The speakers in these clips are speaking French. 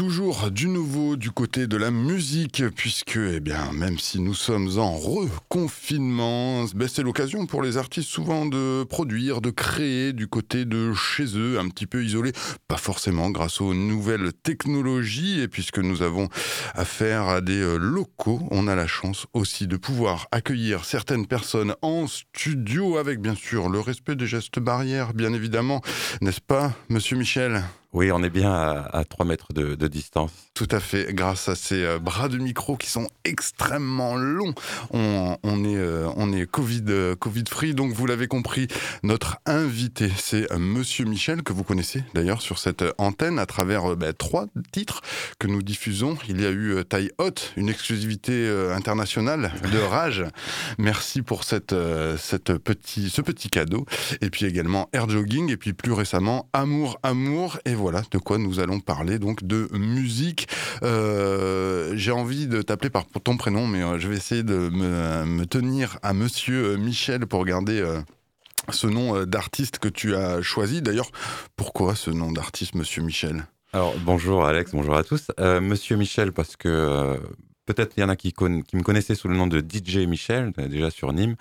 toujours du nouveau du côté de la musique, puisque, eh bien, même si nous sommes en reconfinement, ben, c'est l'occasion pour les artistes souvent de produire, de créer du côté de chez eux, un petit peu isolés, pas forcément grâce aux nouvelles technologies, et puisque nous avons affaire à des euh, locaux, on a la chance aussi de pouvoir accueillir certaines personnes en studio, avec bien sûr le respect des gestes barrières, bien évidemment, n'est-ce pas, monsieur Michel? Oui, on est bien à, 3 mètres de, distance. Tout à fait, grâce à ces euh, bras de micro qui sont extrêmement longs. On, est, euh, on est COVID, euh, Covid free, donc vous l'avez compris, notre invité, c'est Monsieur Michel, que vous connaissez d'ailleurs sur cette antenne à travers bah, trois titres que nous diffusons. Il y a eu Taille Hot, une exclusivité internationale de Rage. Merci pour cette, cette petit, ce petit cadeau. Et puis également Air Jogging, et puis plus récemment Amour, Amour. Et voilà de quoi nous allons parler, donc de musique. Euh, j'ai envie de t'appeler par ton prénom, mais euh, je vais essayer de me, tenir à Monsieur Michel pour garder euh, ce nom d'artiste que tu as choisi. D'ailleurs, pourquoi ce nom d'artiste, Monsieur Michel? Alors, bonjour Alex, bonjour à tous. Monsieur Michel, parce que peut-être il y en a qui, qui, me connaissaient sous le nom de DJ Michel, déjà sur Nîmes.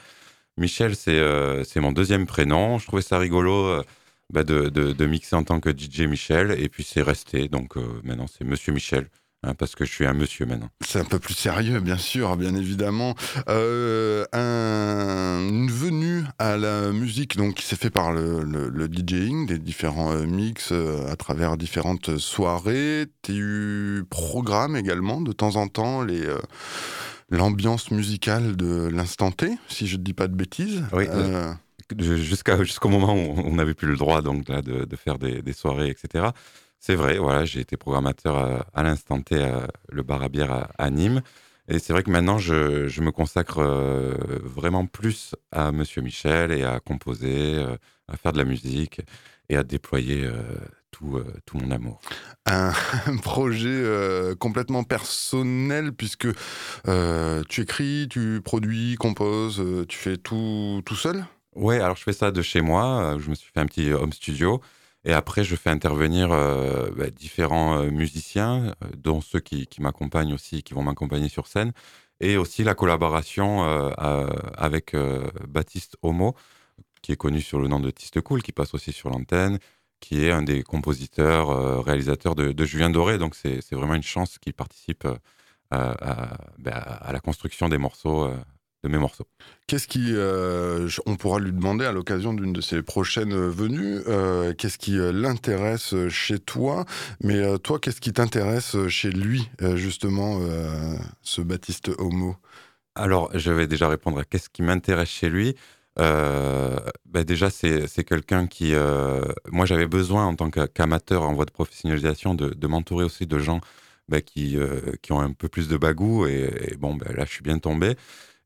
Michel, c'est mon deuxième prénom. Je trouvais ça rigolo bah, de, de, mixer en tant que DJ Michel. Et puis c'est resté. Donc euh, maintenant, c'est Monsieur Michel. Hein, parce que je suis un monsieur maintenant. C'est un peu plus sérieux, bien sûr, bien évidemment. Euh, un, une venue à la musique donc, qui s'est fait par le, le, DJing, des différents euh, mix à travers différentes soirées. Tu programmes également de temps en temps les l'ambiance musicale de l'instant T, si je ne dis pas de bêtises. Oui jusqu'à jusqu'au moment où on n'avait plus le droit donc là, de, faire des, soirées, etc. C'est vrai, voilà, j'ai été programmateur à, l'instant T à le bar à bière à, Nîmes. Et c'est vrai que maintenant, je, je me consacre euh, vraiment plus à Monsieur Michel et à composer, euh, à faire de la musique et à déployer euh, tout, tout, mon amour. Un, projet complètement personnel puisque tu écris, tu produis, composes, tu fais tout tout seul? Ouais, alors je fais ça de chez moi. Euh, je me suis fait un petit home studio. Et après, je fais intervenir euh, bah, différents euh, musiciens, dont ceux qui, m'accompagnent aussi, qui vont m'accompagner sur scène. Et aussi la collaboration avec Baptiste Homo, qui est connu sur le nom de Tiste Cool, qui passe aussi sur l'antenne, qui est un des compositeurs, réalisateurs de, Julien Doré. Donc c'est vraiment une chance qu'il participe bah, à, la construction des morceaux de mes morceaux. Qu'est-ce qui, euh, on pourra lui demander à l'occasion d'une de ses prochaines venues, euh, qu'est-ce qui euh, l'intéresse chez toi, mais toi, qu'est-ce qui t'intéresse chez lui, justement, ce Baptiste Homo? Alors, je vais déjà répondre à qu'est-ce qui m'intéresse chez lui. Bah, déjà, c'est quelqu'un qui, moi, j'avais besoin en tant qu'amateur en voie de professionnalisation de, m'entourer aussi de gens bah, qui, qui ont un peu plus de bagou et, bon, bah, là, je suis bien tombé.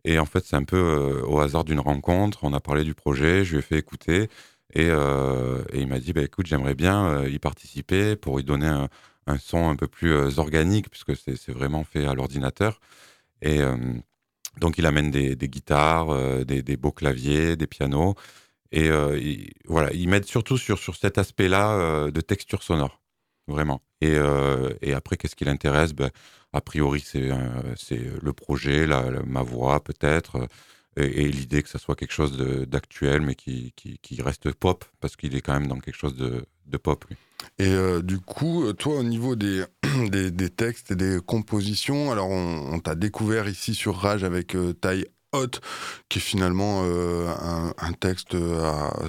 Et en fait, c'est un peu euh, au hasard d'une rencontre. On a parlé du projet, je lui ai fait écouter. Et, euh, il m'a dit, bah, écoute, j'aimerais bien euh, y participer pour lui donner un, son un peu plus organique, puisque c'est vraiment fait à l'ordinateur. Et donc, il amène des, guitares, des, beaux claviers, des pianos. Et voilà, il m'aide surtout sur, sur cet aspect-là de texture sonore, vraiment. Et, et après, qu'est-ce qui l'intéresse? Ben, a priori, c'est le projet, ma voix peut-être, euh, et, l'idée que ça soit quelque chose d'actuel, mais qui, reste pop, parce qu'il est quand même dans quelque chose de, pop, lui. Et euh, du coup, toi, au niveau des, textes et des compositions, alors on, t'a découvert ici sur Rage avec euh, Taille qui est finalement euh, un, texte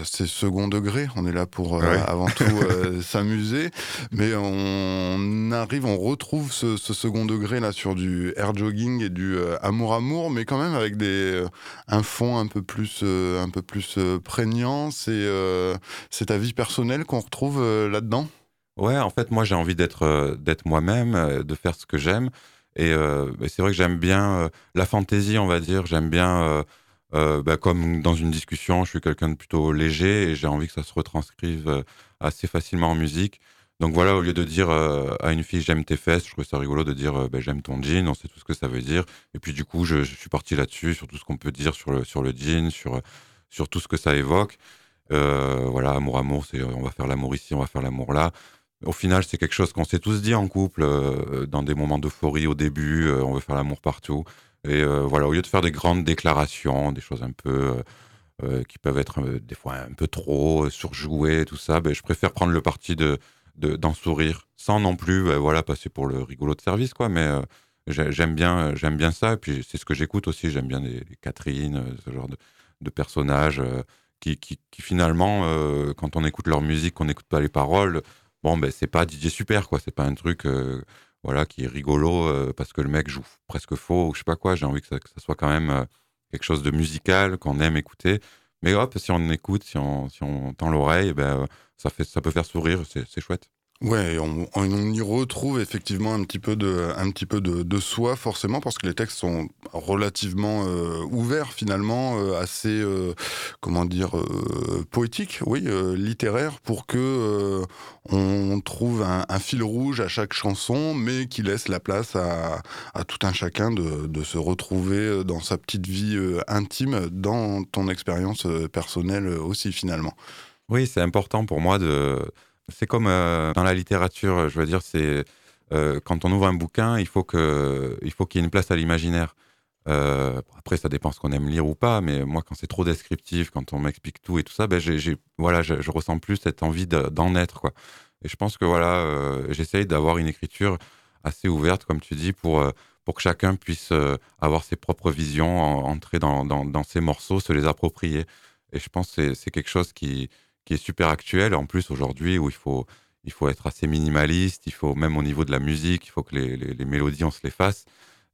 assez second degré. On est là pour euh, avant tout euh, s'amuser, mais on arrive, on retrouve ce, second degré là sur du air jogging et du amour amour, mais quand même avec des un fond un peu plus un peu plus prégnant. C'est c'est ta vie personnelle qu'on retrouve là-dedans? Ouais, en fait, moi j'ai envie d'être d'être moi-même, de faire ce que j'aime. Et euh, c'est vrai que j'aime bien euh, la fantaisie, on va dire. J'aime bien, euh, bah, comme dans une discussion, je suis quelqu'un de plutôt léger et j'ai envie que ça se retranscrive assez facilement en musique. Donc voilà, au lieu de dire à une fille j'aime tes fesses, je trouve ça rigolo de dire bah, j'aime ton jean, on sait tout ce que ça veut dire. Et puis du coup, je, suis parti là-dessus, sur tout ce qu'on peut dire sur le, jean, sur, sur tout ce que ça évoque. voilà, amour, amour, c'est on va faire l'amour ici, on va faire l'amour là. Au final, c'est quelque chose qu'on s'est tous dit en couple, euh, dans des moments d'euphorie au début, euh, on veut faire l'amour partout. Et euh, voilà, au lieu de faire des grandes déclarations, des choses un peu qui peuvent être des fois un peu trop surjouées, tout ça, ben, je préfère prendre le parti de d'en sourire, sans non plus, ben, voilà, passer pour le rigolo de service, quoi. Mais j'aime bien, j'aime bien ça. Et puis c'est ce que j'écoute aussi. J'aime bien les, Catherine, ce genre de, personnages qui, finalement, quand on écoute leur musique, qu'on n'écoute pas les paroles bon, ben, c'est pas DJ Super, quoi. C'est pas un truc euh, voilà, qui est rigolo euh, parce que le mec joue presque faux ou je sais pas quoi. J'ai envie que ça, soit quand même euh, quelque chose de musical, qu'on aime écouter. Mais hop, si on écoute, si on, tend l'oreille, ben, ça peut faire sourire, c'est chouette. Ouais, on, y retrouve effectivement un petit peu de, un petit peu de, de soi forcément parce que les textes sont relativement euh, ouverts finalement, euh, assez euh, comment dire poétiques, oui, littéraires pour que on trouve un, un, fil rouge à chaque chanson, mais qui laisse la place à, à tout un chacun de, de, se retrouver dans sa petite vie intime, dans ton expérience personnelle aussi finalement. Oui, c'est important pour moi de c'est comme euh, dans la littérature, je veux dire, c'est euh, quand on ouvre un bouquin, il faut qu'il y ait une place à l'imaginaire. Euh, après, ça dépend ce qu'on aime lire ou pas, mais moi, quand c'est trop descriptif, quand on m'explique tout et tout ça, ben, voilà, je, ressens plus cette envie d'en être, quoi. Et je pense que voilà, j'essaye d'avoir une écriture assez ouverte, comme tu dis, pour pour que chacun puisse avoir ses propres visions, entrer dans, dans, dans, ces morceaux, se les approprier. Et je pense que c'est quelque chose qui, qui est super actuel. En plus, aujourd'hui, où il faut, il faut être assez minimaliste, il faut, même au niveau de la musique, il faut que les, les, mélodies, on se les fasse.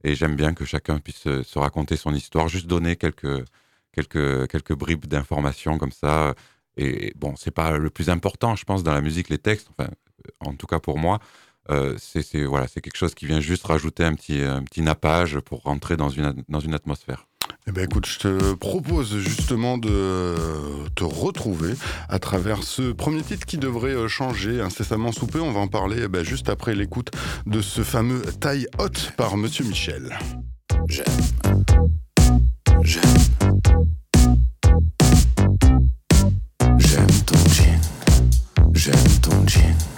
Et j'aime bien que chacun puisse se, raconter son histoire, juste donner quelques, quelques, quelques bribes d'informations comme ça. Et bon, c'est pas le plus important, je pense, dans la musique, les textes, enfin, en tout cas pour moi. Euh, c'est voilà, quelque chose qui vient juste rajouter un petit, un petit nappage pour rentrer dans une, dans une atmosphère. Eh ben je te propose justement de te retrouver à travers ce premier titre qui devrait euh, changer incessamment sous. On va en parler eh ben, juste après l'écoute de ce fameux taille haute par Monsieur Michel. J'aime. J'aime. J'aime ton jean. J'aime ton jean.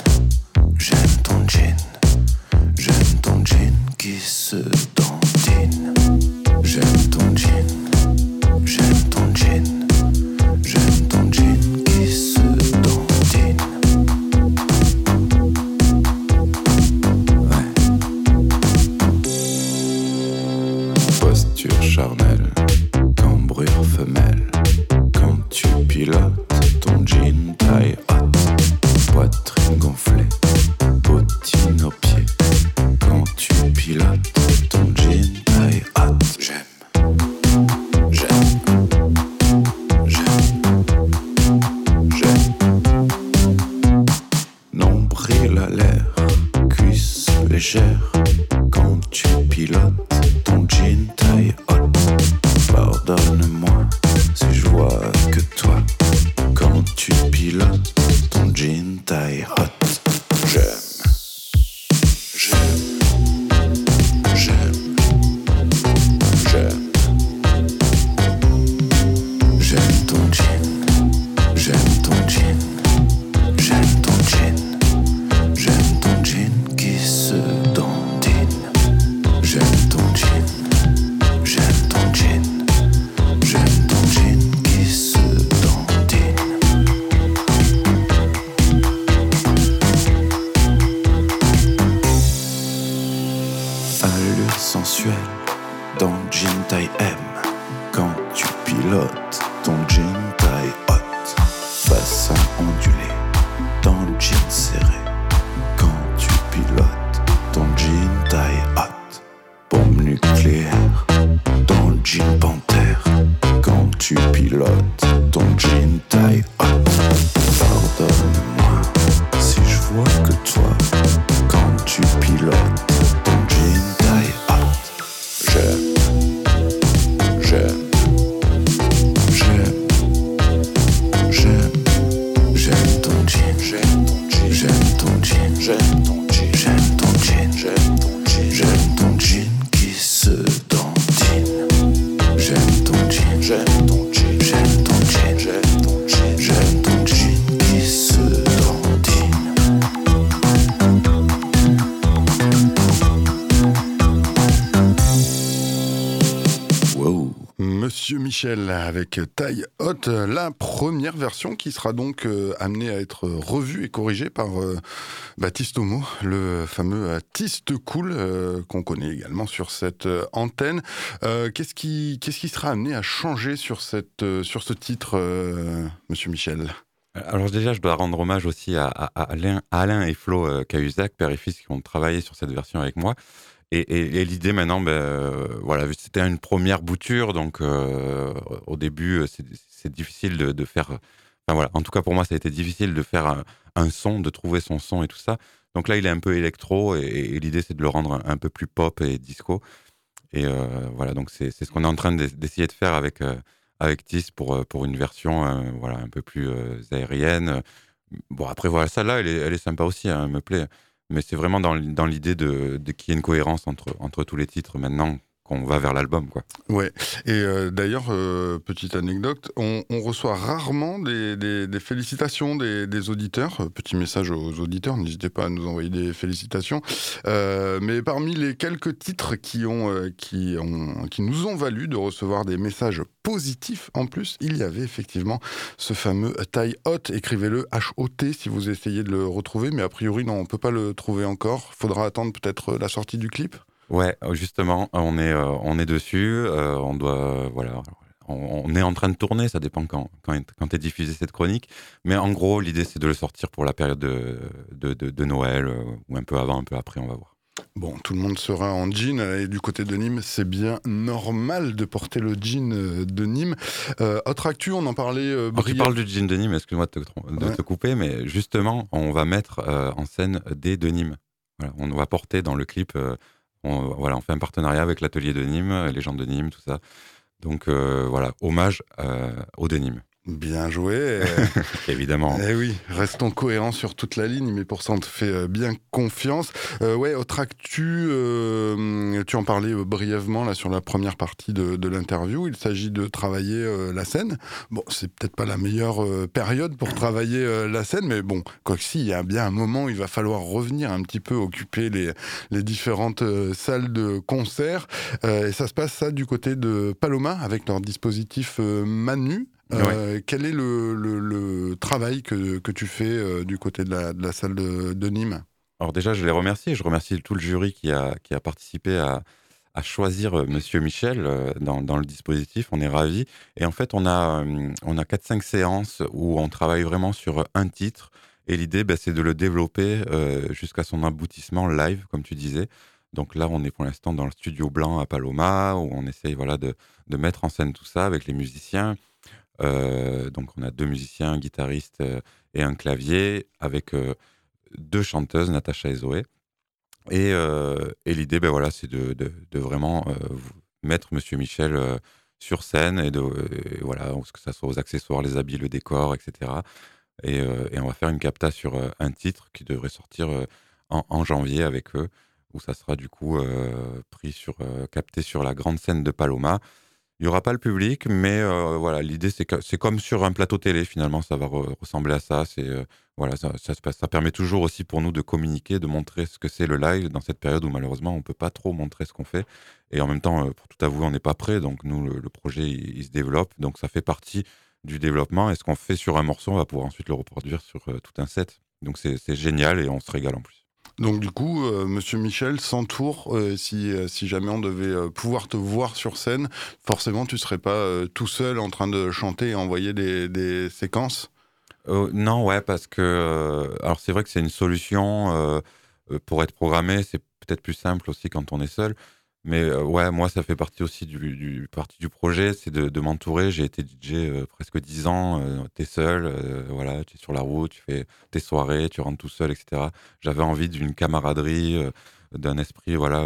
Ton Michel avec taille haute, la première version qui sera donc euh, amenée à être revue et corrigée par euh, Baptiste Homo, le fameux artiste cool euh, qu'on connaît également sur cette antenne. qu'est-ce qui, qu'est-ce qui sera amené à changer sur cette, sur ce titre, Monsieur Michel? Alors déjà, je dois rendre hommage aussi à, Alain, Alain, et Flo Cahuzac, père et fils, qui ont travaillé sur cette version avec moi. Et, l'idée maintenant, ben, euh, voilà, c'était une première bouture, donc euh, au début, euh, c'est difficile de, faire. Enfin voilà, en tout cas pour moi, ça a été difficile de faire un, son, de trouver son son et tout ça. Donc là, il est un peu électro, et, l'idée c'est de le rendre un, peu plus pop et disco. Et voilà, donc c'est ce qu'on est en train d'essayer de faire avec avec Tis pour pour une version voilà un peu plus aérienne. Bon après voilà, ça là, elle est, elle est sympa aussi, hein, elle me plaît mais c'est vraiment dans, l'idée de, qu'il y ait une cohérence entre tous les titres maintenant qu'on va vers l'album. quoi. Ouais. Et euh, d'ailleurs, euh, petite anecdote, on, reçoit rarement des, félicitations des, auditeurs. Petit message aux auditeurs, n'hésitez pas à nous envoyer des félicitations. Euh, mais parmi les quelques titres qui, ont, qui, ont, qui nous ont valu de recevoir des messages positifs en plus, il y avait effectivement ce fameux taille hot. Écrivez-le H-O-T si vous essayez de le retrouver, mais a priori, non, on peut pas le trouver encore. Faudra attendre peut-être la sortie du clip. Ouais, justement, on est, euh, on est dessus. Euh, on doit, voilà, on, est en train de tourner. Ça dépend quand, quand, quand est diffusée cette chronique. Mais en gros, l'idée, c'est de le sortir pour la période de, de, de, Noël, euh, ou un peu avant, un peu après, on va voir. Bon, tout le monde sera en jean. Et du côté de Nîmes, c'est bien normal de porter le jean de Nîmes. autre actu, on en parlait. Euh, tu parles du jean de Nîmes, excuse-moi de, te, te, couper, mais justement, on va mettre en scène des de Nîmes. Voilà, on va porter dans le clip on, voilà, on fait un partenariat avec l'atelier de Nîmes, les gens de Nîmes, tout ça. Donc euh, voilà, hommage euh, aux de Nîmes. Bien joué. Évidemment. Eh oui, restons cohérents sur toute la ligne, mais pour ça, on te fait euh, bien confiance. Euh, ouais, autre actu, euh, tu en parlais brièvement là sur la première partie de, de l'interview. Il s'agit de travailler la scène. Bon, c'est peut-être pas la meilleure période pour travailler la scène, mais bon, quoi que si, il y a bien un moment où il va falloir revenir un petit peu occuper les, les différentes salles de concert. et ça se passe ça du côté de Paloma avec leur dispositif Manu. Euh, quel est le, travail que, tu fais euh, du côté de la, salle de, Nîmes? Alors déjà, je les remercie. Je remercie tout le jury qui a, qui a participé à, choisir euh, Monsieur Michel dans, le dispositif. On est ravis. Et en fait, on a, on a 4-5 séances où on travaille vraiment sur un titre. Et l'idée, bah, c'est de le développer jusqu'à son aboutissement live, comme tu disais. Donc là, on est pour l'instant dans le studio blanc à Paloma, où on essaye voilà, de, de mettre en scène tout ça avec les musiciens. Euh, donc on a deux musiciens, un guitariste euh, et un clavier, avec euh, deux chanteuses, Natacha et Zoé. Et, l'idée, ben voilà, c'est de, vraiment mettre Monsieur Michel sur scène et de voilà, que ça soit aux accessoires, les habits, le décor, etc. Et, on va faire une capta sur un titre qui devrait sortir en, janvier avec eux, où ça sera du coup pris sur, capté sur la grande scène de Paloma. Il n'y aura pas le public, mais euh, voilà, l'idée c'est que c'est comme sur un plateau télé finalement, ça va ressembler à ça. C'est euh, voilà, ça, ça, permet toujours aussi pour nous de communiquer, de montrer ce que c'est le live dans cette période où malheureusement on peut pas trop montrer ce qu'on fait. Et en même temps, euh, pour tout avouer, on n'est pas prêt, donc nous le, projet il, se développe, donc ça fait partie du développement. Et ce qu'on fait sur un morceau, on va pouvoir ensuite le reproduire sur tout un set. Donc c'est génial et on se régale en plus. Donc du coup, euh, Monsieur Michel s'entoure. Euh, si, euh, si jamais on devait pouvoir te voir sur scène, forcément, tu serais pas tout seul en train de chanter et envoyer des, des séquences? non, ouais, parce que alors c'est vrai que c'est une solution pour être programmé. C'est peut-être plus simple aussi quand on est seul. Mais euh, ouais, moi, ça fait partie aussi du, partie du projet, c'est de, m'entourer. J'ai été DJ euh, presque 10 ans, euh, t'es seul, voilà, tu es sur la route, tu fais tes soirées, tu rentres tout seul, etc. J'avais envie d'une camaraderie, d'un esprit, voilà,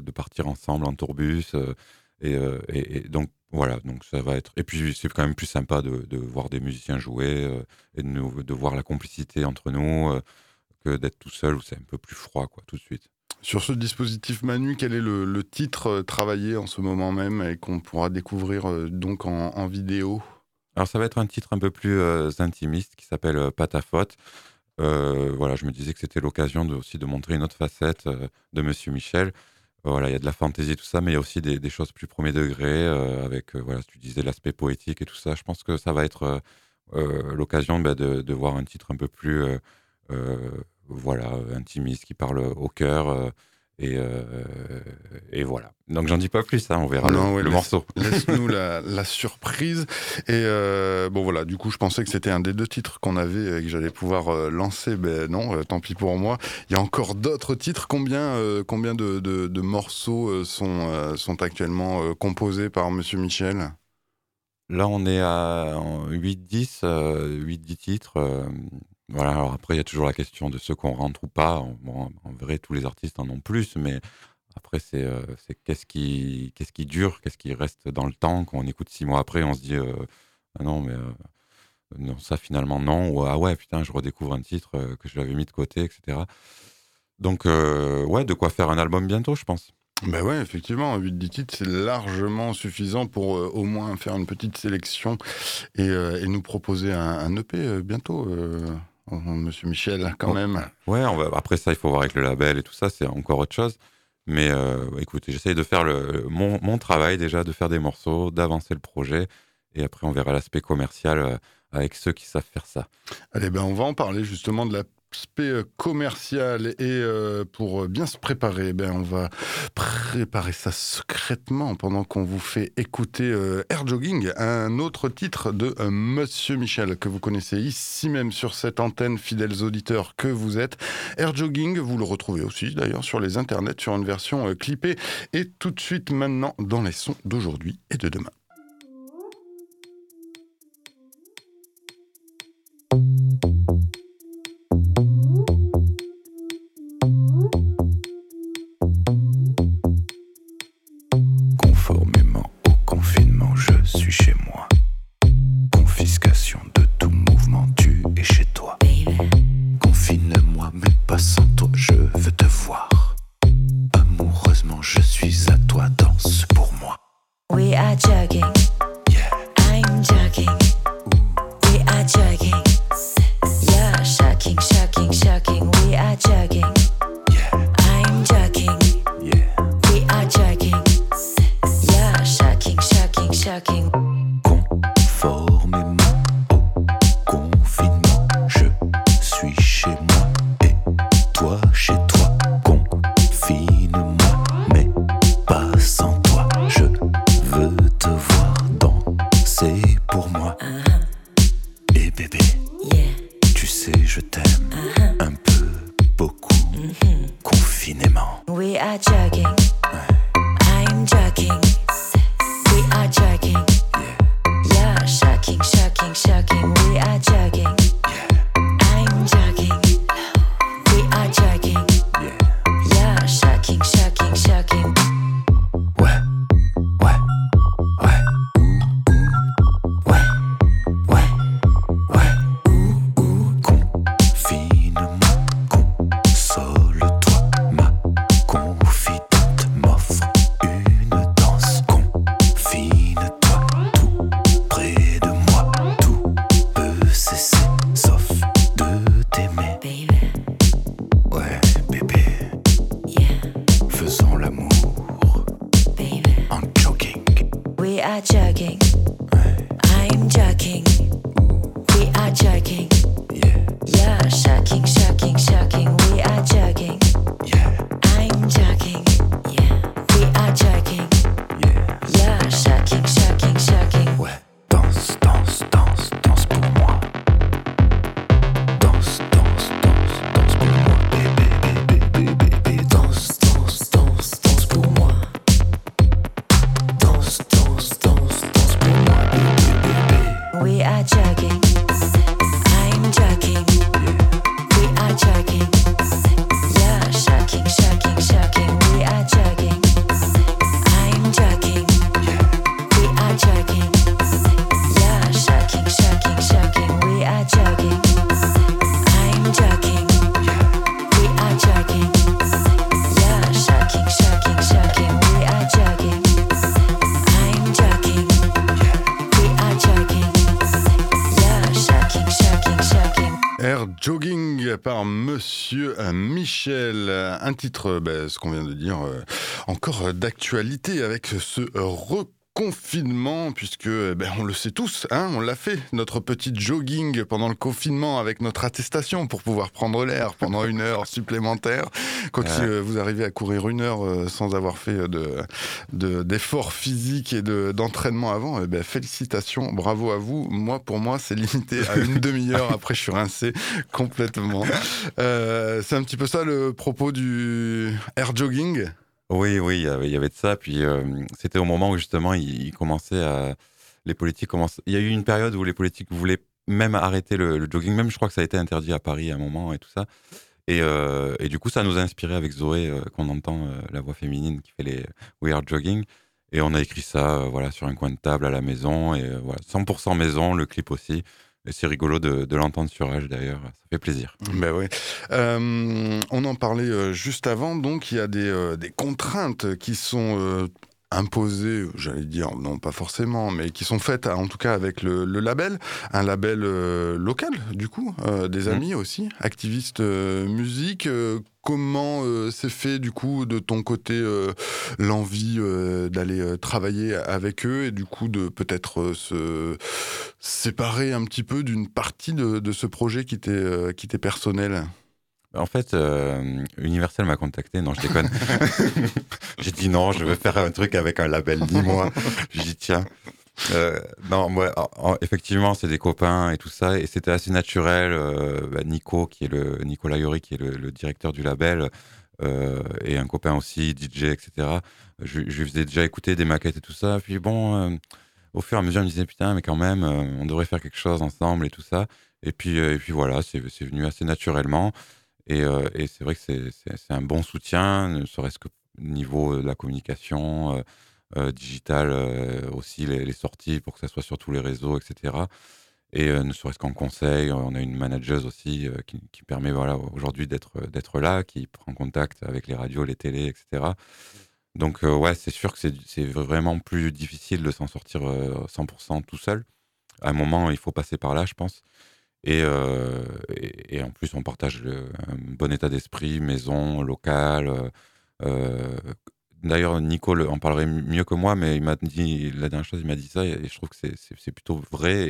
de partir ensemble en tourbus. Et, et, donc, voilà, donc ça va être. Et puis, c'est quand même plus sympa de, de voir des musiciens jouer et de, de, voir la complicité entre nous que d'être tout seul où c'est un peu plus froid, quoi, tout de suite. Sur ce dispositif Manu, quel est le, titre euh, travaillé en ce moment même et qu'on pourra découvrir euh, donc en, vidéo? Alors ça va être un titre un peu plus euh, intimiste qui s'appelle faute. voilà, je me disais que c'était l'occasion aussi de montrer une autre facette de Monsieur Michel. voilà, il y a de la fantaisie, tout ça, mais il y a aussi des, choses plus premier degré, avec, voilà, tu disais l'aspect poétique et tout ça. Je pense que ça va être l'occasion bah, de, voir un titre un peu plus, voilà, intimiste, qui parle au cœur. Et, euh, et, voilà. Donc j'en dis pas plus, hein, on verra le, morceau. Laisse-nous la, la, surprise. Et euh, bon voilà, du coup je pensais que c'était un des deux titres qu'on avait et que j'allais pouvoir euh, lancer. Ben non, euh, tant pis pour moi. Il y a encore d'autres titres. Combien, euh, combien de, de, de, morceaux sont, sont actuellement composés par Monsieur Michel? Là on est à 8-10 8-10 titres. Voilà, alors après, il y a toujours la question de ceux qu'on rentre ou pas. en vrai, tous les artistes en ont plus, mais après, c'est euh, qu'est-ce qui, qu'est-ce qui dure, qu'est-ce qui reste dans le temps? Quand on écoute six mois après, on se dit euh, ah non, mais euh, non, ça finalement non, ou ah ouais, putain, je redécouvre un titre que je l'avais mis de côté, etc. Donc, ouais, de quoi faire un album bientôt, je pense. Ben ouais, effectivement, 8-10 titres, c'est largement suffisant pour au moins faire une petite sélection et, nous proposer un, un EP bientôt. Monsieur Michel, quand même. Ouais, on va, après ça, il faut voir avec le label et tout ça, c'est encore autre chose. Mais euh, écoutez, j'essaye de faire le, mon, mon, travail déjà, de faire des morceaux, d'avancer le projet. Et après, on verra l'aspect commercial euh, avec ceux qui savent faire ça. Allez, ben, on va en parler justement de la aspect euh, commercial et euh, pour bien se préparer, ben on va préparer ça secrètement pendant qu'on vous fait écouter euh, Air Jogging, un autre titre de Monsieur Michel que vous connaissez ici même sur cette antenne, fidèles auditeurs que vous êtes. Air Jogging, vous le retrouvez aussi d'ailleurs sur les internets sur une version clippée et tout de suite maintenant dans les sons d'aujourd'hui et de demain. Michel. Un titre, ben, ce qu'on vient de dire, encore d'actualité avec ce recours confinement, puisque eh ben, on le sait tous, hein, on l'a fait, notre petit jogging pendant le confinement avec notre attestation pour pouvoir prendre l'air pendant une heure supplémentaire. Quand euh, vous arrivez à courir une heure euh, sans avoir fait de, d'efforts physiques et de, d'entraînement avant, eh ben, félicitations, bravo à vous. Moi, pour moi, c'est limité à une demi-heure. Après, je suis rincé complètement. Euh, c'est un petit peu ça le propos du air jogging? Oui, oui, il y avait de ça. Puis euh, c'était au moment où justement il, commençait à. Les politiques commençaient. Il y a eu une période où les politiques voulaient même arrêter le, jogging. Même je crois que ça a été interdit à Paris à un moment et tout ça. Et, euh, du coup, ça nous a inspiré avec Zoé, euh, qu'on entend la voix féminine qui fait les We Are Jogging. Et on a écrit ça voilà, sur un coin de table à la maison. Et voilà, 100% maison, le clip aussi c'est rigolo de, l'entendre sur H d'ailleurs, ça fait plaisir. Ben oui. Euh, on en parlait euh, juste avant, donc il y a des, euh, contraintes qui sont imposées, j'allais dire, non pas forcément, mais qui sont faites en tout cas avec le, label, un label local du coup, des mmh. amis aussi, activistes musique comment c'est fait du coup de ton côté l'envie d'aller travailler avec eux et du coup de peut-être se séparer un petit peu d'une partie de, ce projet qui t'est personnel? En fait, Universal m'a contacté. Non, je déconne. J'ai dit non, je veux faire un truc avec un label, dis-moi. J'ai dit tiens. non, moi, effectivement, c'est des copains et tout ça, et c'était assez naturel. Bah, Nico, qui est le Nicolas Yori, qui est le, directeur du label, et un copain aussi, DJ, etc. Je, je, lui faisais déjà écouter des maquettes et tout ça. Puis bon, au fur et à mesure, je me disais, putain, mais quand même, euh, on devrait faire quelque chose ensemble et tout ça. Et puis, euh, et puis voilà, c'est venu assez naturellement. Et, euh, et c'est vrai que c'est un bon soutien, ne serait-ce que niveau de la communication, digitale aussi, les, sorties pour que ça soit sur tous les réseaux, etc. Et ne serait-ce qu'en conseil, on a une manageuse aussi qui, qui, permet voilà, aujourd'hui d'être là, qui prend contact avec les radios, les télés, etc. Donc, euh, ouais, c'est sûr que c'est vraiment plus difficile de s'en sortir 100% euh, tout seul. À un moment, il faut passer par là, je pense. Et, euh, et, en plus, on partage un bon état d'esprit, maison, local. D'ailleurs, Nico en parlerait mieux que moi, mais il m'a dit, la dernière chose, il m'a dit ça, et je trouve que c'est plutôt vrai,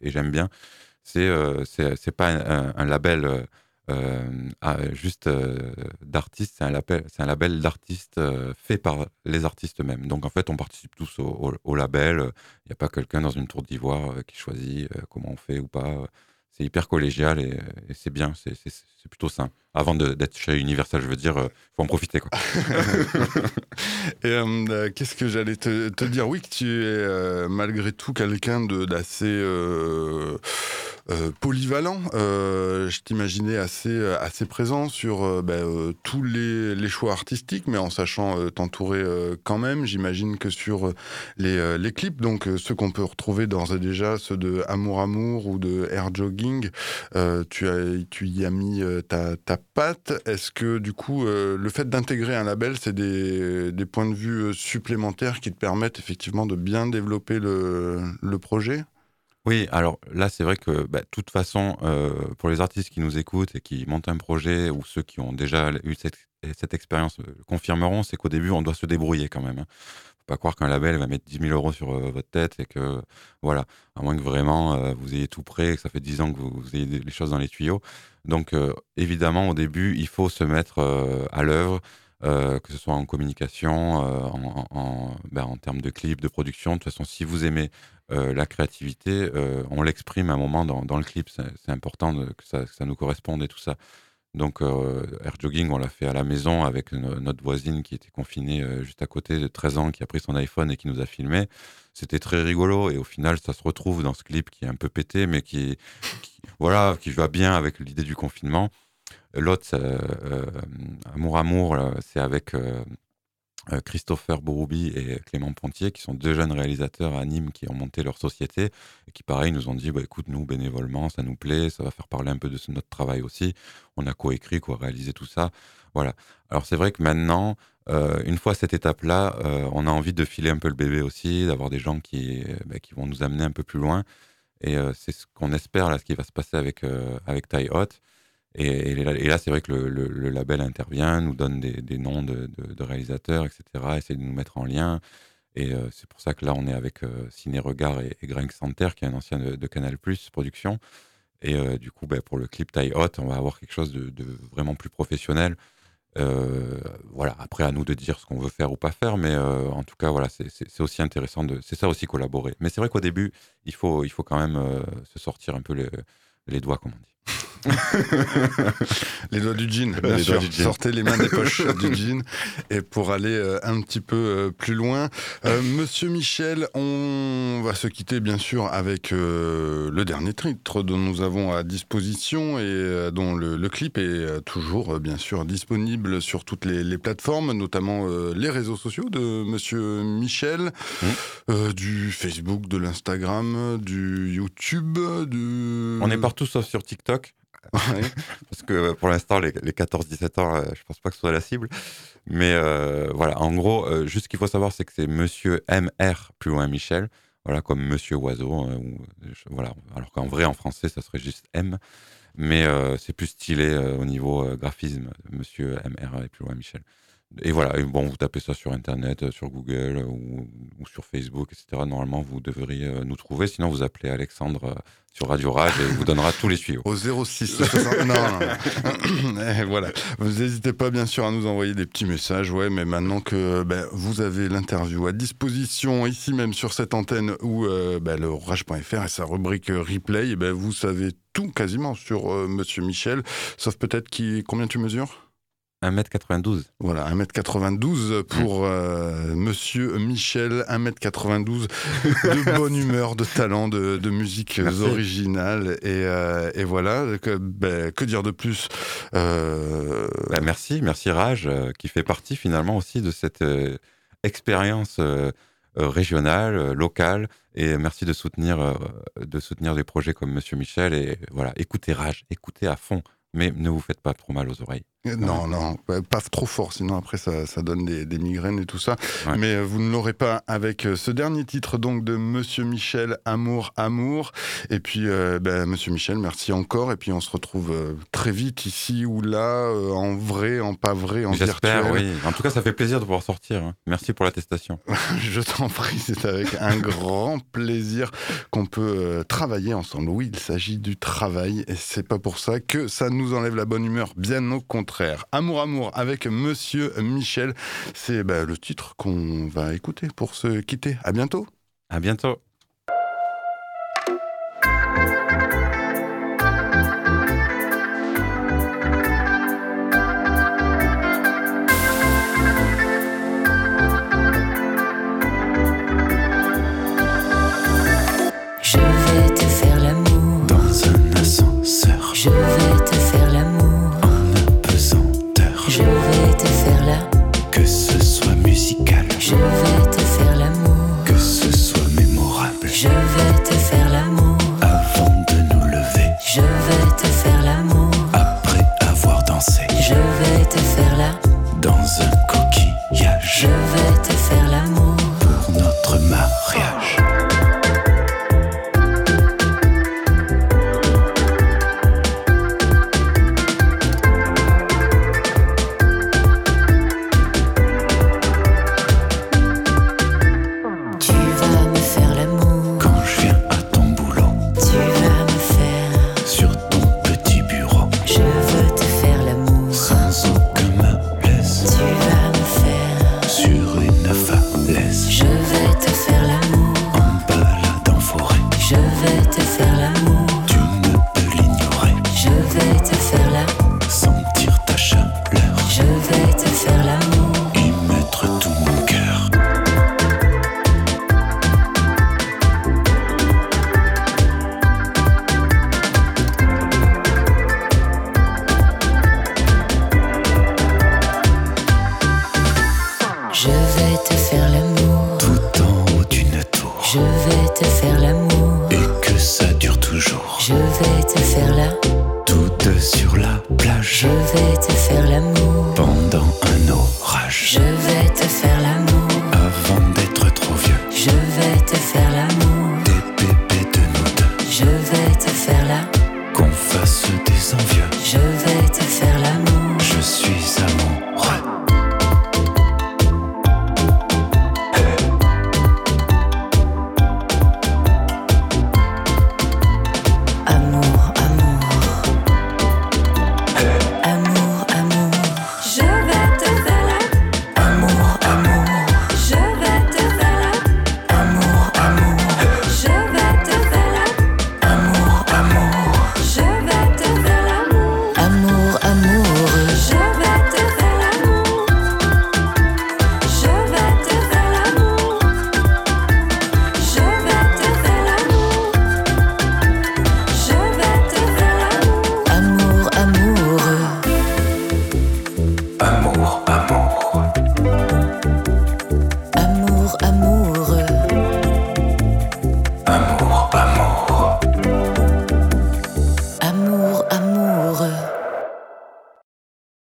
et, j'aime bien. C'est c'est pas un label euh, juste euh, d'artistes, c'est un label, un label d'artistes euh, fait par les artistes eux-mêmes. Donc en fait, on participe tous au, label. Il n'y a pas quelqu'un dans une tour d'ivoire qui choisit comment on fait ou pas. C'est hyper collégial et, c'est bien, c'est, plutôt sain. Avant d'être chez Universal, je veux dire, il faut en profiter. Et qu'est-ce que j'allais te, dire? Oui, que tu es malgré tout quelqu'un d'assez euh, polyvalent. Euh, je t'imaginais assez, euh, assez présent sur ben, tous les, choix artistiques, mais en sachant t'entourer quand même. J'imagine que sur les, clips, donc ceux qu'on peut retrouver d'ores et déjà, ceux de Amour Amour ou de Air Jogging, tu y as mis ta, ta patte. Est-ce que du coup, le fait d'intégrer un label, c'est des, points de vue supplémentaires qui te permettent effectivement de bien développer le, projet? Oui, alors là, c'est vrai que bah, de toute façon, euh, pour les artistes qui nous écoutent et qui montent un projet ou ceux qui ont déjà eu cette, expérience euh, confirmeront, c'est qu'au début, on doit se débrouiller quand même. Pas croire qu'un label va mettre 10 000 euros sur euh, votre tête et que, voilà, à moins que vraiment vous ayez tout prêt, que ça fait 10 ans que vous, ayez les choses dans les tuyaux. Donc, évidemment, au début, il faut se mettre à l'œuvre. que ce soit en communication, en, en, ben, en, termes de clips, de production. De toute façon, si vous aimez euh, la créativité, euh, on l'exprime à un moment dans, le clip. C'est important que, ça, nous corresponde et tout ça. Donc, euh, Air Jogging, on l'a fait à la maison avec notre voisine qui était confinée juste à côté de 13 ans, qui a pris son iPhone et qui nous a filmé. C'était très rigolo et au final, ça se retrouve dans ce clip qui est un peu pété, mais qui, voilà, qui va bien avec l'idée du confinement. L'autre, Amour Amour, c'est avec euh, Christopher Boroubi et Clément Pontier, qui sont deux jeunes réalisateurs à Nîmes qui ont monté leur société et qui, pareil, nous ont dit bah, écoute, nous, bénévolement, ça nous plaît, ça va faire parler un peu de notre travail aussi. On a coécrit, co-réalisé tout ça. Voilà. Alors, c'est vrai que maintenant, euh, une fois cette étape-là, euh, on a envie de filer un peu le bébé aussi, d'avoir des gens qui, bah, vont nous amener un peu plus loin. Et c'est ce qu'on espère, là, ce qui va se passer avec, avec Hot. Et, là, c'est vrai que le, label intervient, nous donne des, noms de, réalisateurs, etc., essaie de nous mettre en lien. Et euh, c'est pour ça que là, on est avec euh, Ciné Regard et, et Greg Santer, qui est un ancien de, Canal Plus Production. Et euh, du coup, ben, pour le clip Tie Hot, on va avoir quelque chose de, vraiment plus professionnel. voilà, après à nous de dire ce qu'on veut faire ou pas faire, mais en tout cas, voilà, c'est aussi intéressant de, c'est ça aussi collaborer. Mais c'est vrai qu'au début, il faut, quand même se sortir un peu les doigts, comme on dit. les doigts du jean, bien sûr. Sortez les mains des poches du jean. Et pour aller euh, un petit peu euh, plus loin, euh, Monsieur Michel, on va se quitter bien sûr avec le dernier titre dont nous avons à disposition et dont le, clip est toujours bien sûr disponible sur toutes les, plateformes, notamment les réseaux sociaux de Monsieur Michel, mmh. du Facebook, de l'Instagram, du YouTube. Du... On est partout sauf sur TikTok. Parce que pour l'instant, les, 14-17 ans, euh, je pense pas que ce soit la cible. Mais euh, voilà, en gros, euh, juste ce qu'il faut savoir, c'est que c'est Monsieur MR plus loin Michel, voilà, comme Monsieur Oiseau. voilà, alors qu'en vrai, en français, ça serait juste M. Mais c'est plus stylé au niveau graphisme, Monsieur MR et plus loin Michel. Et voilà, bon, vous tapez ça sur Internet, sur Google ou, ou sur Facebook, etc. Normalement, vous devriez nous trouver. Sinon, vous appelez Alexandre sur Radio Rage et vous donnera tous les tuyaux. Au 06 non, non, eh, voilà. Vous n'hésitez pas bien sûr à nous envoyer des petits messages, ouais, mais maintenant que ben, vous avez l'interview à disposition ici même sur cette antenne ou euh, ben, le rage.fr et sa rubrique replay, eh ben, vous savez tout quasiment sur euh, Monsieur Michel, sauf peut-être qui combien tu mesures? 1m92. Voilà, 1m92 pour euh, monsieur Michel, 1m92 de bonne humeur, de talent, de, musique originale. Euh, et, voilà, que, ben, que, dire de plus euh, ben, Merci, merci Raj, qui fait partie finalement aussi de cette expérience régionale, locale. Et merci de soutenir, de soutenir des projets comme Monsieur Michel. Et voilà, écoutez Rage, écoutez à fond, mais ne vous faites pas trop mal aux oreilles. Non, non, pas trop fort, sinon après ça, ça donne des, migraines et tout ça. Mais euh, vous ne l'aurez pas avec euh, ce dernier titre donc de Monsieur Michel, Amour, Amour. Et puis, euh, ben, Monsieur Michel, merci encore. Et puis on se retrouve très vite ici ou là, en vrai, en pas vrai, en J'espère, oui. En tout cas, ça fait plaisir de pouvoir sortir. Hein. Merci pour l'attestation. Je t'en prie, c'est avec un grand plaisir qu'on peut travailler ensemble. Oui, il s'agit du travail et c'est pas pour ça que ça nous enlève la bonne humeur. Bien au contraire. Amour Amour avec Monsieur Michel. C'est bah, le titre qu'on va écouter pour se quitter. À bientôt. À bientôt.